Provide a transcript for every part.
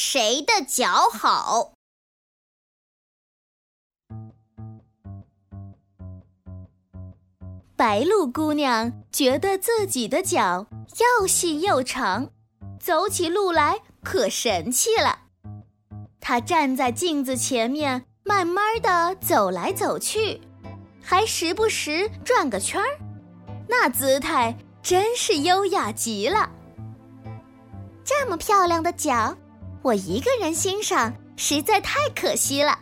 谁的脚好。白鹭姑娘觉得自己的脚又细又长，走起路来可神气了。她站在镜子前面，慢慢的走来走去，还时不时转个圈儿，那姿态真是优雅极了。这么漂亮的脚，我一个人欣赏实在太可惜了，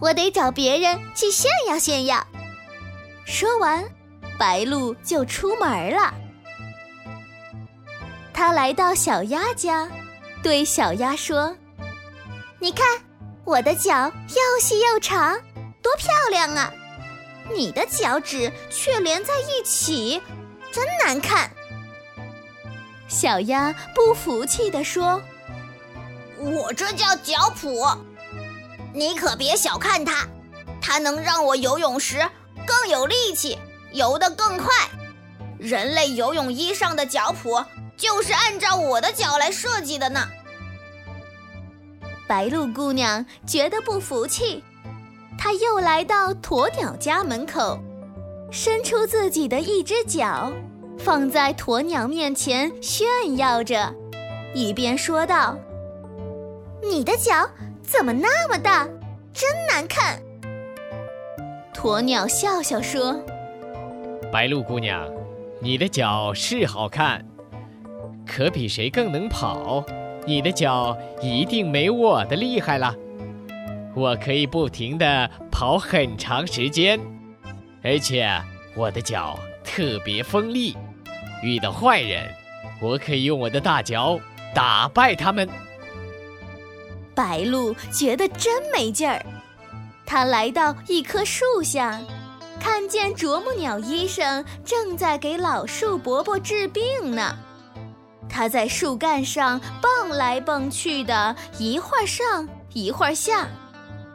我得找别人去炫耀炫耀。说完。白鹭就出门了。他来到小鸭家，对小鸭说：“你看，我的脚又细又长，多漂亮啊！你的脚趾却连在一起，真难看。”小鸭不服气地说：“我这叫脚蹼，你可别小看它，它能让我游泳时更有力气。”游得更快，人类游泳衣上的脚蹼就是按照我的脚来设计的呢。白鹭姑娘觉得不服气，她又来到鸵鸟家门口，伸出自己的一只脚，放在鸵鸟面前炫耀着，一边说道：“你的脚怎么那么大，真难看。”鸵鸟笑笑说。白鹭姑娘，你的脚是好看，可比谁更能跑？你的脚一定没我的厉害了。我可以不停地跑很长时间，而且我的脚特别锋利，遇到坏人，我可以用我的大脚打败他们。白鹭觉得真没劲儿，他来到一棵树下。看见啄木鸟医生正在给老树伯伯治病呢，他在树干上蹦来蹦去的，一会儿上一会儿下，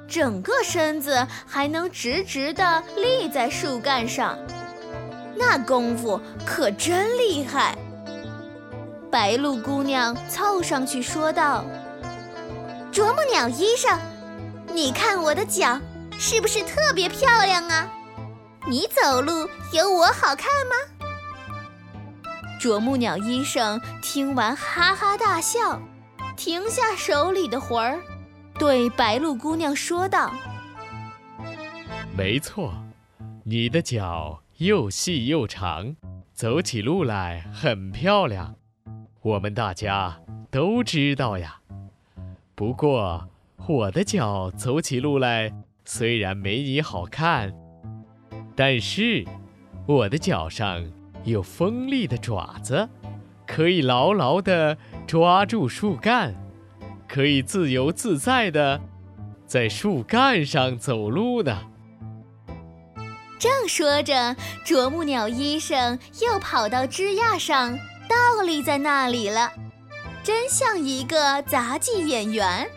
整个身子还能直直地立在树干上，那功夫可真厉害。白鹭姑娘凑上去说道：“啄木鸟医生，你看我的脚是不是特别漂亮啊？”你走路有我好看吗？啄木鸟医生听完哈哈大笑，停下手里的活儿，对白鹭姑娘说道：“没错，你的脚又细又长，走起路来很漂亮，我们大家都知道呀。不过，我的脚走起路来虽然没你好看。”但是，我的脚上有锋利的爪子，可以牢牢地抓住树干，可以自由自在地在树干上走路呢。正说着，啄木鸟医生又跑到枝桠上，倒立在那里了，真像一个杂技演员。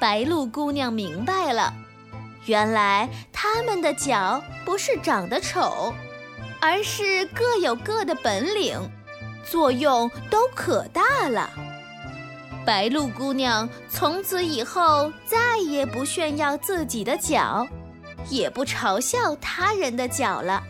白鹭姑娘明白了。原来他们的脚不是长得丑，而是各有各的本领，作用都可大了。白鹭姑娘从此以后再也不炫耀自己的脚，也不嘲笑他人的脚了。